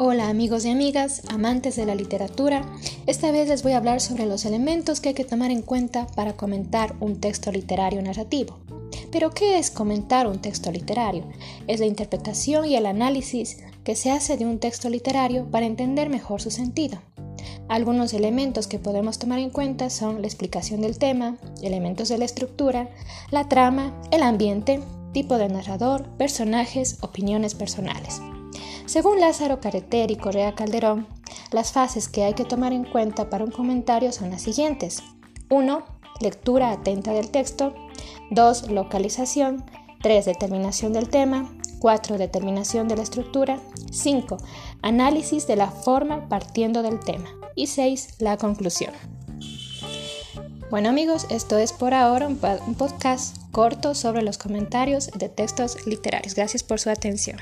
Hola amigos y amigas, amantes de la literatura. Esta vez les voy a hablar sobre los elementos que hay que tomar en cuenta para comentar un texto literario narrativo. Pero ¿qué es comentar un texto literario? Es la interpretación y el análisis que se hace de un texto literario para entender mejor su sentido. Algunos elementos que podemos tomar en cuenta son la explicación del tema, elementos de la estructura, la trama, el ambiente, tipo de narrador, personajes, opiniones personales. Según Lázaro Careter y Correa Calderón, las fases que hay que tomar en cuenta para un comentario son las siguientes. 1. Lectura atenta del texto. 2. Localización. 3. Determinación del tema. 4. Determinación de la estructura. 5. Análisis de la forma partiendo del tema. Y 6. La conclusión. Bueno amigos, esto es por ahora un podcast corto sobre los comentarios de textos literarios. Gracias por su atención.